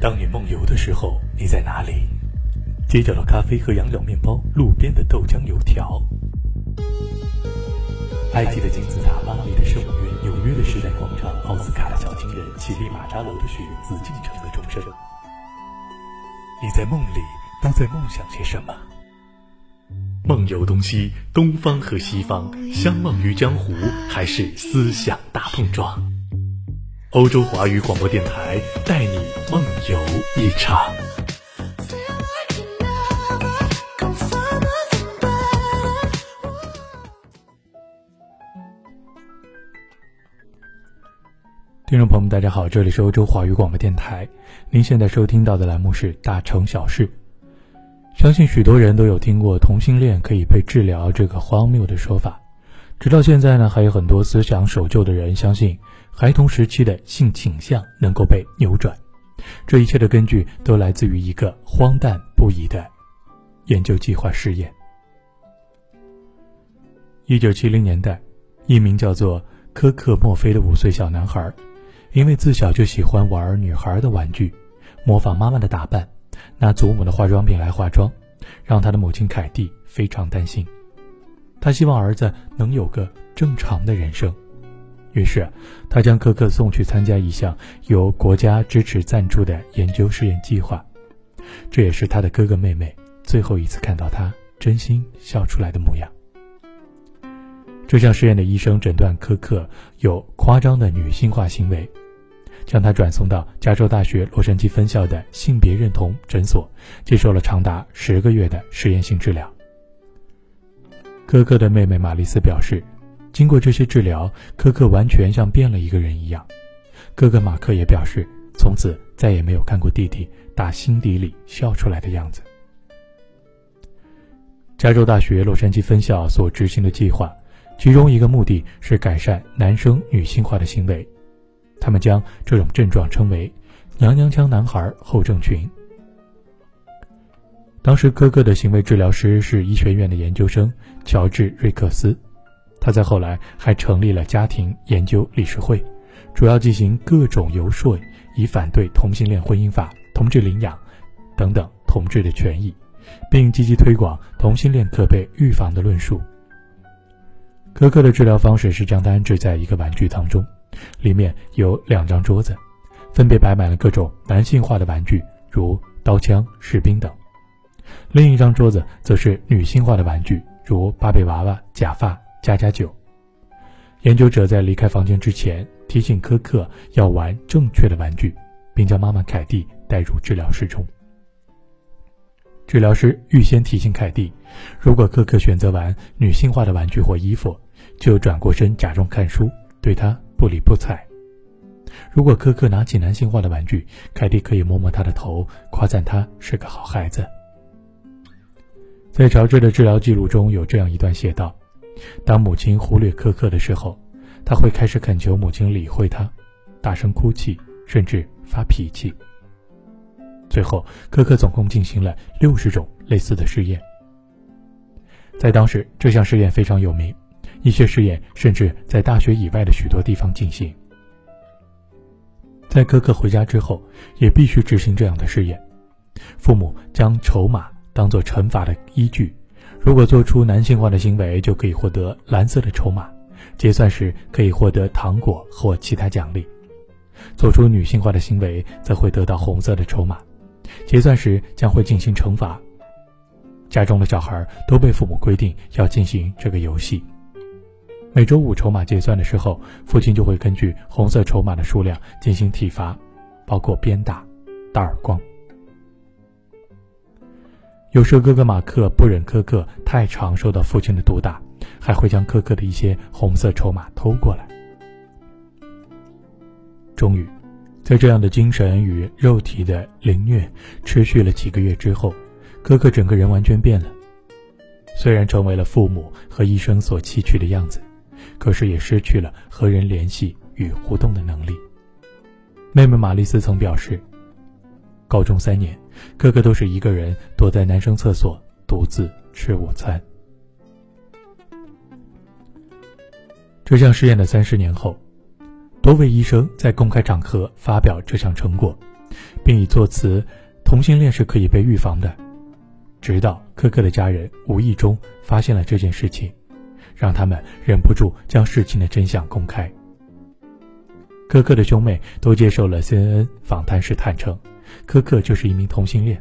当你梦游的时候，你在哪里？街角的咖啡和羊角面包，路边的豆浆油条，埃及的金字塔，巴黎的圣母院，纽约的时代广场，奥斯卡的小金人，乞力马扎罗的雪，紫禁城的钟声。你在梦里都在梦想些什么？梦游东西，东方和西方，相忘于江湖，还是思想大碰撞？欧洲华语广播电台带你梦游一场。听众朋友们，大家好，这里是欧洲华语广播电台，您现在收听到的栏目是《大城小事》。相信许多人都有听过同性恋可以被治疗这个荒谬的说法，直到现在呢，还有很多思想守旧的人相信。孩童时期的性倾向能够被扭转，这一切的根据都来自于一个荒诞不已的研究计划试验。一九七零年代，一名叫做科克·墨菲的五岁小男孩，因为自小就喜欢玩女孩的玩具，模仿妈妈的打扮，拿祖母的化妆品来化妆，让他的母亲凯蒂非常担心。他希望儿子能有个正常的人生。于是，他将科克送去参加一项由国家支持赞助的研究试验计划。这也是他的哥哥妹妹最后一次看到他真心笑出来的模样。这项试验的医生诊断科克有夸张的女性化行为，将他转送到加州大学洛杉矶分校的性别认同诊所，接受了长达十个月的实验性治疗。科克的妹妹玛丽斯表示。经过这些治疗，科克完全像变了一个人一样。哥哥马克也表示，从此再也没有看过弟弟打心底里笑出来的样子。加州大学洛杉矶分校所执行的计划，其中一个目的是改善男生女性化的行为。他们将这种症状称为“娘娘腔男孩后症群”。当时，哥哥的行为治疗师是医学院的研究生乔治·瑞克斯。他在后来还成立了家庭研究理事会，主要进行各种游说，以反对同性恋婚姻法、同志领养等等同志的权益，并积极推广同性恋可被预防的论述。科克的治疗方式是将他安置在一个玩具当中，里面有两张桌子，分别摆满了各种男性化的玩具，如刀枪、士兵等；另一张桌子则是女性化的玩具，如芭比娃娃、假发。加加酒。研究者在离开房间之前提醒科克要玩正确的玩具，并将妈妈凯蒂带入治疗室中。治疗师预先提醒凯蒂，如果科克选择玩女性化的玩具或衣服，就转过身假装看书，对他不理不睬；如果科克拿起男性化的玩具，凯蒂可以摸摸他的头，夸赞他是个好孩子。在乔治的治疗记录中有这样一段写道。当母亲忽略苛刻的时候，他会开始恳求母亲理会他，大声哭泣，甚至发脾气。最后，科克总共进行了六十种类似的试验。在当时，这项试验非常有名，一些试验甚至在大学以外的许多地方进行。在科克回家之后，也必须执行这样的试验。父母将筹码当做惩罚的依据。如果做出男性化的行为，就可以获得蓝色的筹码；结算时可以获得糖果或其他奖励。做出女性化的行为，则会得到红色的筹码；结算时将会进行惩罚。家中的小孩都被父母规定要进行这个游戏。每周五筹码结算的时候，父亲就会根据红色筹码的数量进行体罚，包括鞭打、打耳光。有时候哥哥马克不忍科克太常受到父亲的毒打，还会将哥哥的一些红色筹码偷过来。终于，在这样的精神与肉体的凌虐持续了几个月之后，哥哥整个人完全变了。虽然成为了父母和医生所期许的样子，可是也失去了和人联系与互动的能力。妹妹玛丽斯曾表示。高中三年，哥哥都是一个人躲在男生厕所独自吃午餐。这项试验的三十年后，多位医生在公开场合发表这项成果，并以作词“同性恋是可以被预防的”。直到科克的家人无意中发现了这件事情，让他们忍不住将事情的真相公开。科克的兄妹都接受了 CNN 访谈时坦诚，柯克就是一名同性恋，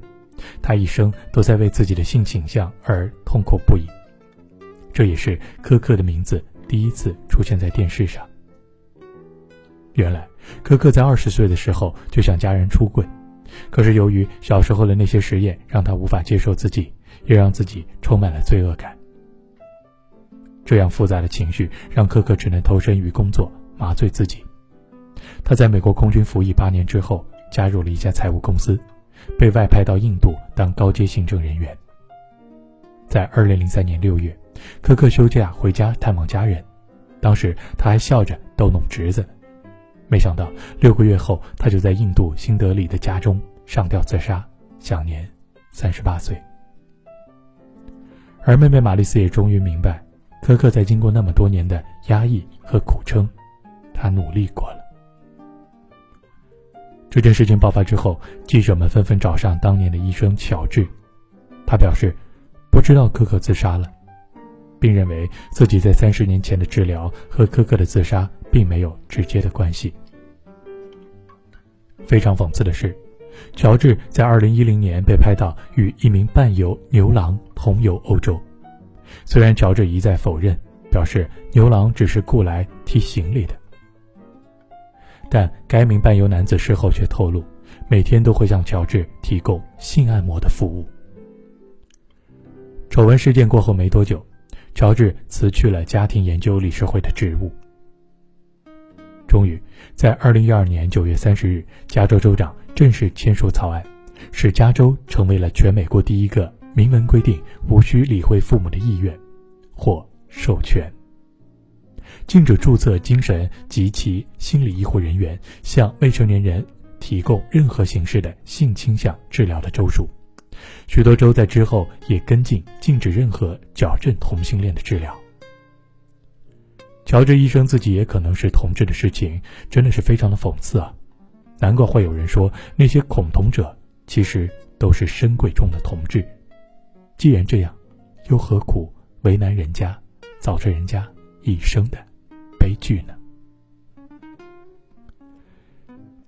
他一生都在为自己的性倾向而痛苦不已。这也是柯克的名字第一次出现在电视上。原来，柯克在二十岁的时候就向家人出柜，可是由于小时候的那些实验让他无法接受自己，也让自己充满了罪恶感。这样复杂的情绪让柯克只能投身于工作，麻醉自己。他在美国空军服役八年之后，加入了一家财务公司，被外派到印度当高阶行政人员。在二零零三年六月，科克休假回家探望家人，当时他还笑着逗弄侄子，没想到六个月后，他就在印度新德里的家中上吊自杀，享年三十八岁。而妹妹玛丽斯也终于明白，科克在经过那么多年的压抑和苦撑，他努力过了。这件事情爆发之后，记者们纷纷找上当年的医生乔治。他表示，不知道科克自杀了，并认为自己在三十年前的治疗和科克的自杀并没有直接的关系。非常讽刺的是，乔治在二零一零年被拍到与一名伴游牛郎同游欧洲。虽然乔治一再否认，表示牛郎只是雇来提行李的。但该名伴游男子事后却透露，每天都会向乔治提供性按摩的服务。丑闻事件过后没多久，乔治辞去了家庭研究理事会的职务。终于，在二零一二年九月三十日，加州州长正式签署草案，使加州成为了全美国第一个明文规定无需理会父母的意愿或授权。禁止注册精神及其心理医护人员向未成年人提供任何形式的性倾向治疗的州属，许多州在之后也跟进禁止任何矫正同性恋的治疗。乔治医生自己也可能是同志的事情，真的是非常的讽刺啊！难怪会有人说那些恐同者其实都是深贵中的同志。既然这样，又何苦为难人家，造成人家一生的？悲剧呢？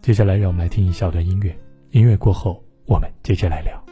接下来，让我们来听一小段音乐。音乐过后，我们接着来聊。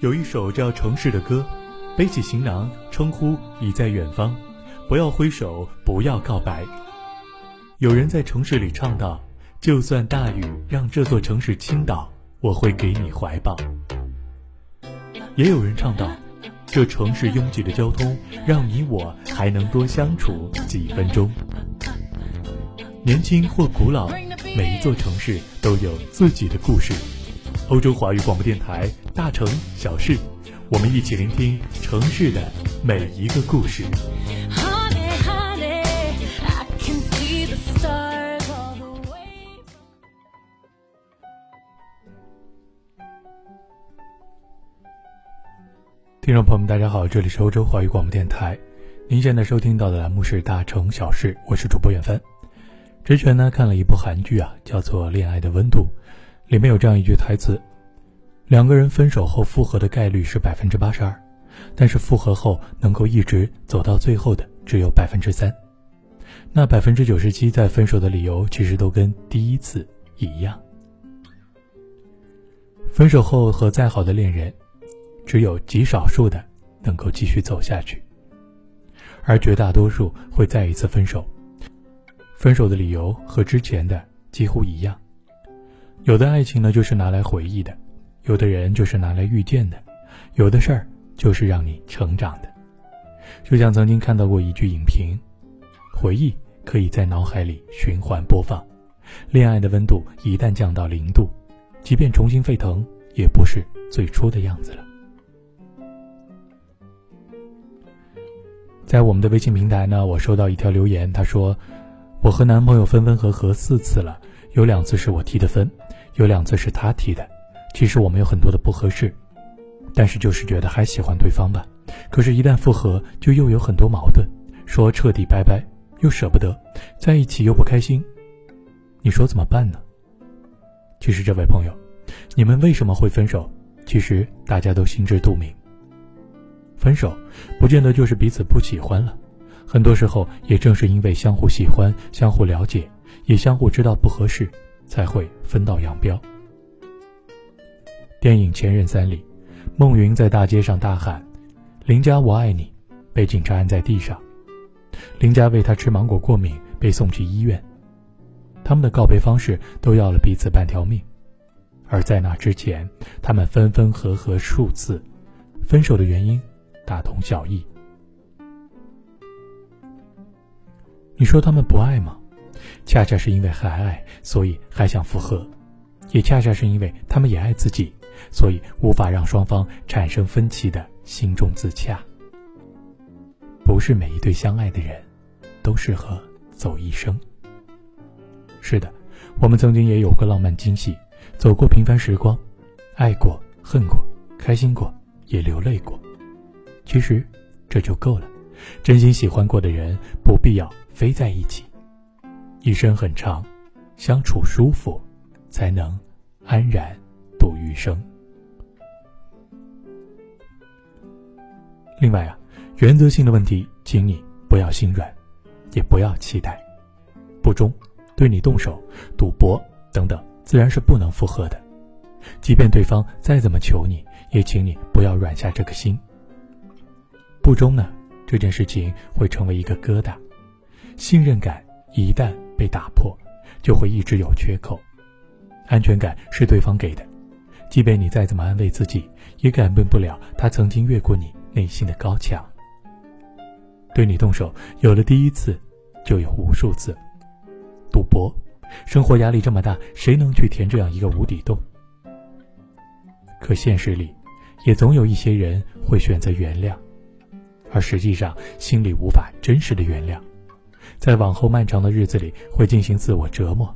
有一首叫《城市的歌》，背起行囊，称呼已在远方，不要挥手，不要告白。有人在城市里唱道：“就算大雨让这座城市倾倒，我会给你怀抱。”也有人唱道：“这城市拥挤的交通，让你我还能多相处几分钟。”年轻或古老，每一座城市都有自己的故事。欧洲华语广播电台，大城小事，我们一起聆听城市的每一个故事。听众朋友们，大家好，这里是欧洲华语广播电台，您现在收听到的栏目是《大城小事》，我是主播远帆。之前呢看了一部韩剧啊，叫做《恋爱的温度》，里面有这样一句台词：两个人分手后复合的概率是百分之八十二，但是复合后能够一直走到最后的只有百分之三。那百分之九十七在分手的理由其实都跟第一次一样。分手后和再好的恋人。只有极少数的能够继续走下去，而绝大多数会再一次分手。分手的理由和之前的几乎一样。有的爱情呢，就是拿来回忆的；有的人就是拿来遇见的；有的事儿就是让你成长的。就像曾经看到过一句影评：回忆可以在脑海里循环播放，恋爱的温度一旦降到零度，即便重新沸腾，也不是最初的样子了。在我们的微信平台呢，我收到一条留言，他说：“我和男朋友分分合合四次了，有两次是我提的分，有两次是他提的。其实我们有很多的不合适，但是就是觉得还喜欢对方吧。可是，一旦复合，就又有很多矛盾，说彻底拜拜又舍不得，在一起又不开心，你说怎么办呢？”其实，这位朋友，你们为什么会分手？其实大家都心知肚明。分手，不见得就是彼此不喜欢了，很多时候也正是因为相互喜欢、相互了解，也相互知道不合适，才会分道扬镳。电影《前任三》里，孟云在大街上大喊：“林佳，我爱你！”被警察按在地上。林佳为他吃芒果过敏，被送去医院。他们的告别方式都要了彼此半条命，而在那之前，他们分分合合数次，分手的原因。大同小异。你说他们不爱吗？恰恰是因为还爱，所以还想复合；也恰恰是因为他们也爱自己，所以无法让双方产生分歧的心中自洽。不是每一对相爱的人，都适合走一生。是的，我们曾经也有过浪漫惊喜，走过平凡时光，爱过、恨过、开心过，也流泪过。其实，这就够了。真心喜欢过的人，不必要非在一起。一生很长，相处舒服，才能安然度余生。另外啊，原则性的问题，请你不要心软，也不要期待。不忠、对你动手、赌博等等，自然是不能复合的。即便对方再怎么求你，也请你不要软下这个心。不忠呢，这件事情会成为一个疙瘩，信任感一旦被打破，就会一直有缺口。安全感是对方给的，即便你再怎么安慰自己，也改变不了他曾经越过你内心的高墙。对你动手，有了第一次，就有无数次。赌博，生活压力这么大，谁能去填这样一个无底洞？可现实里，也总有一些人会选择原谅。而实际上，心里无法真实的原谅，在往后漫长的日子里，会进行自我折磨，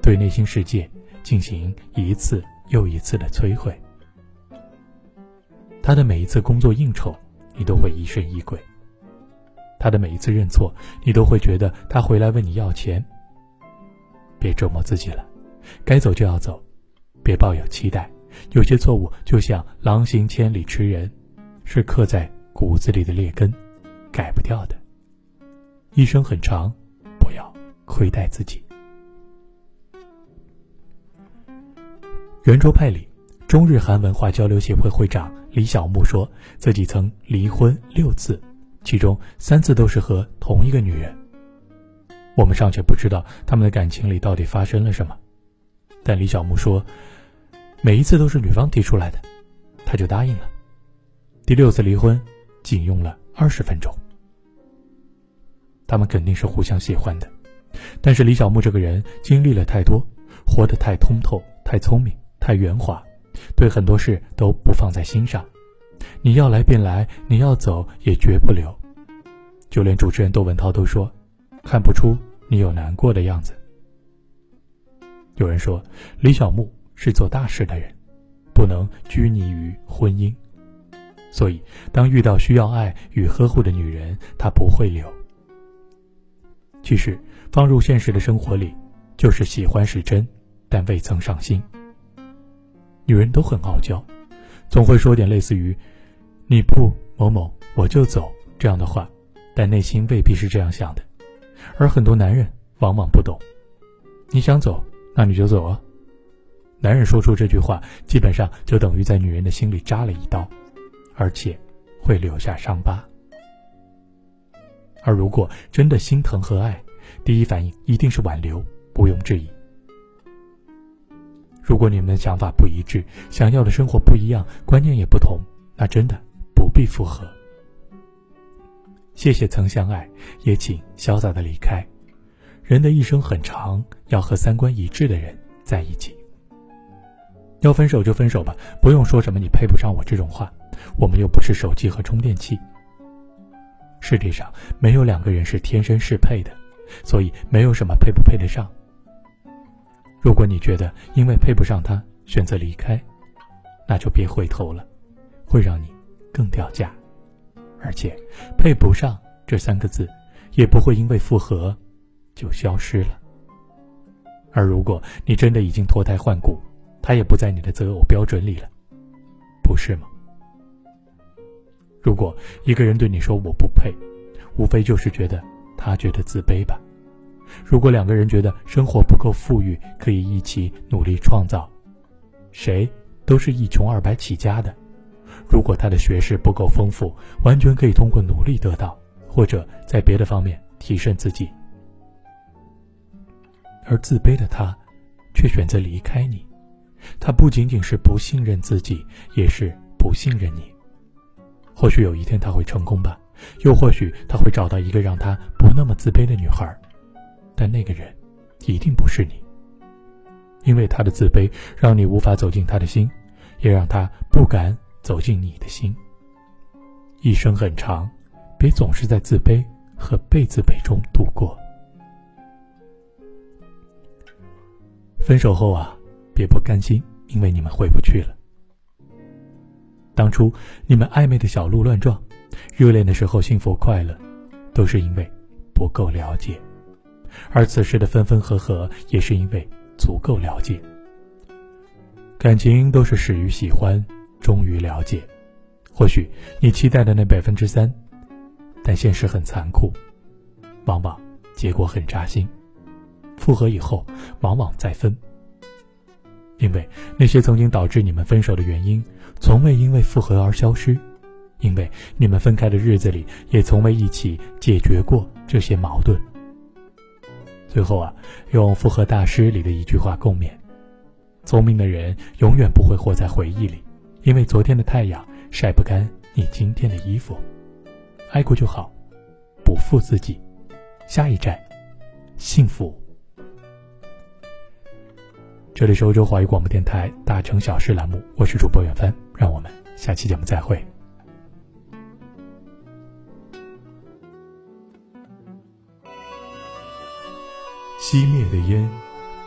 对内心世界进行一次又一次的摧毁。他的每一次工作应酬，你都会疑神疑鬼；他的每一次认错，你都会觉得他回来问你要钱。别折磨自己了，该走就要走，别抱有期待。有些错误就像狼行千里吃人，是刻在。骨子里的劣根，改不掉的。一生很长，不要亏待自己。圆桌派里，中日韩文化交流协会会长李小木说自己曾离婚六次，其中三次都是和同一个女人。我们尚且不知道他们的感情里到底发生了什么，但李小木说，每一次都是女方提出来的，他就答应了。第六次离婚，仅用了二十分钟。他们肯定是互相喜欢的，但是李小木这个人经历了太多，活得太通透、太聪明、太圆滑，对很多事都不放在心上。你要来便来，你要走也绝不留。就连主持人窦文涛都说。看不出你有难过的样子。有人说，李小木是做大事的人，不能拘泥于婚姻，所以当遇到需要爱与呵护的女人，他不会留。其实放入现实的生活里，就是喜欢是真，但未曾上心。女人都很傲娇，总会说点类似于“你不某某我就走”这样的话，但内心未必是这样想的。而很多男人往往不懂，你想走，那你就走啊。男人说出这句话，基本上就等于在女人的心里扎了一刀，而且会留下伤疤。而如果真的心疼和爱，第一反应一定是挽留，毋庸置疑。如果你们的想法不一致，想要的生活不一样，观念也不同，那真的不必复合。谢谢曾相爱，也请潇洒的离开。人的一生很长，要和三观一致的人在一起。要分手就分手吧，不用说什么“你配不上我”这种话。我们又不是手机和充电器。世界上没有两个人是天生适配的，所以没有什么配不配得上。如果你觉得因为配不上他选择离开，那就别回头了，会让你更掉价。而且，配不上这三个字，也不会因为复合就消失了。而如果你真的已经脱胎换骨，他也不在你的择偶标准里了，不是吗？如果一个人对你说我不配，无非就是觉得他觉得自卑吧。如果两个人觉得生活不够富裕，可以一起努力创造，谁都是一穷二白起家的。如果他的学识不够丰富，完全可以通过努力得到，或者在别的方面提升自己。而自卑的他，却选择离开你，他不仅仅是不信任自己，也是不信任你。或许有一天他会成功吧，又或许他会找到一个让他不那么自卑的女孩，但那个人一定不是你，因为他的自卑让你无法走进他的心，也让他不敢。走进你的心。一生很长，别总是在自卑和被自卑中度过。分手后啊，别不甘心，因为你们回不去了。当初你们暧昧的小鹿乱撞，热恋的时候幸福快乐，都是因为不够了解；而此时的分分合合，也是因为足够了解。感情都是始于喜欢。终于了解，或许你期待的那百分之三，但现实很残酷，往往结果很扎心。复合以后，往往再分，因为那些曾经导致你们分手的原因，从未因为复合而消失，因为你们分开的日子里，也从未一起解决过这些矛盾。最后啊，用《复合大师》里的一句话共勉：聪明的人永远不会活在回忆里。因为昨天的太阳晒不干你今天的衣服，爱过就好，不负自己。下一站，幸福。这里是欧洲华语广播电台《大城小事》栏目，我是主播远帆，让我们下期节目再会。熄灭的烟，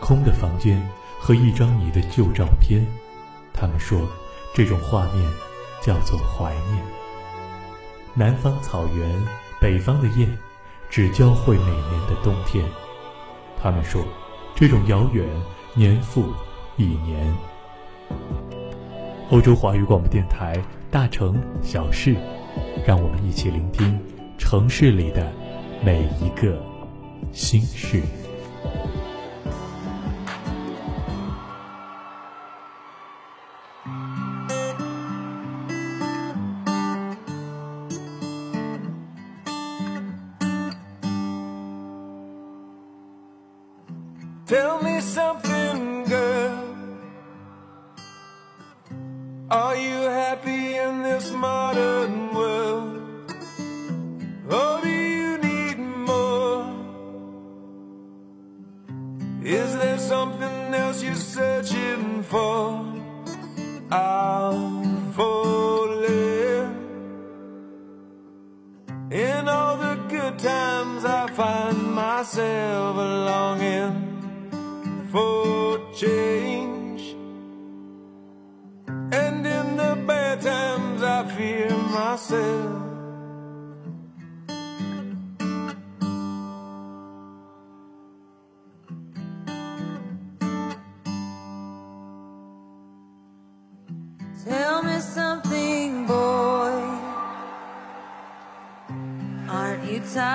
空的房间和一张你的旧照片，他们说。这种画面叫做怀念。南方草原，北方的雁，只交汇每年的冬天。他们说，这种遥远年复一年。欧洲华语广播电台，大城小事，让我们一起聆听城市里的每一个心事。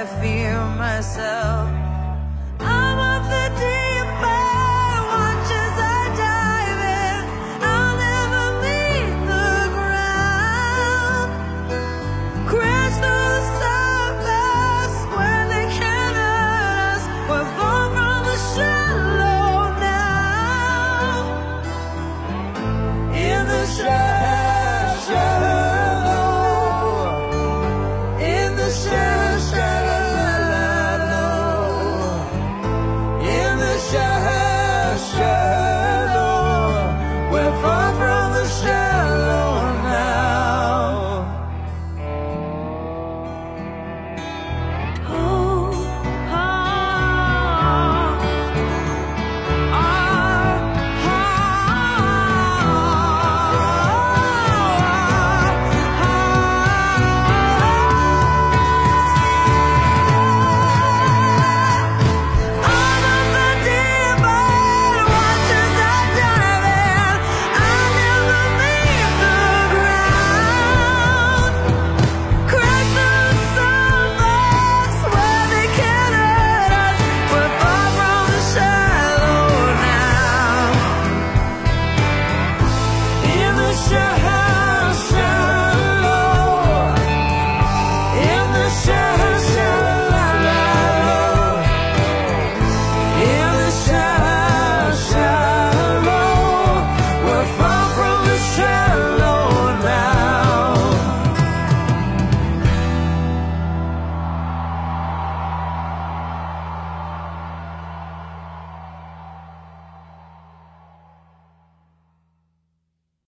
I fear myself.